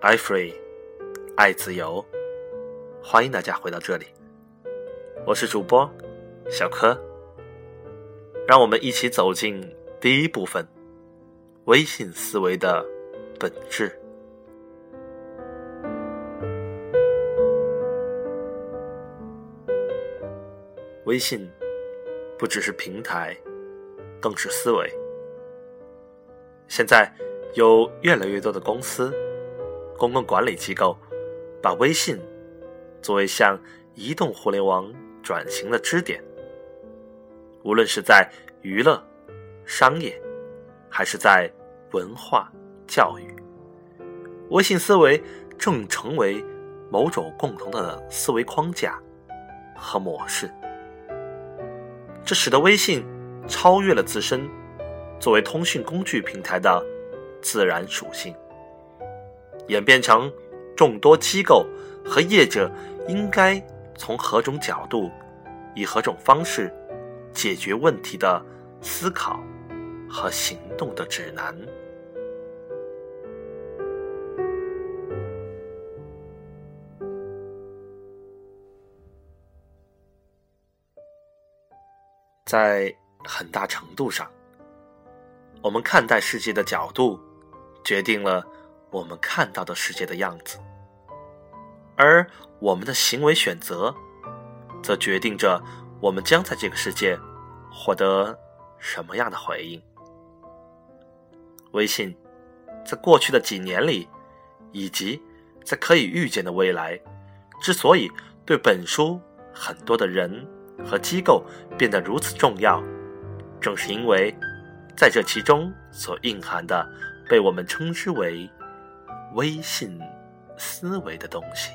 i free，爱自由，欢迎大家回到这里。我是主播小柯，让我们一起走进第一部分：微信思维的本质。微信不只是平台，更是思维。现在有越来越多的公司。公共管理机构把微信作为向移动互联网转型的支点，无论是在娱乐、商业，还是在文化教育，微信思维正成为某种共同的思维框架和模式。这使得微信超越了自身作为通讯工具平台的自然属性。演变成众多机构和业者应该从何种角度、以何种方式解决问题的思考和行动的指南。在很大程度上，我们看待世界的角度决定了。我们看到的世界的样子，而我们的行为选择，则决定着我们将在这个世界获得什么样的回应。微信在过去的几年里，以及在可以预见的未来，之所以对本书很多的人和机构变得如此重要，正是因为在这其中所蕴含的，被我们称之为。微信思维的东西。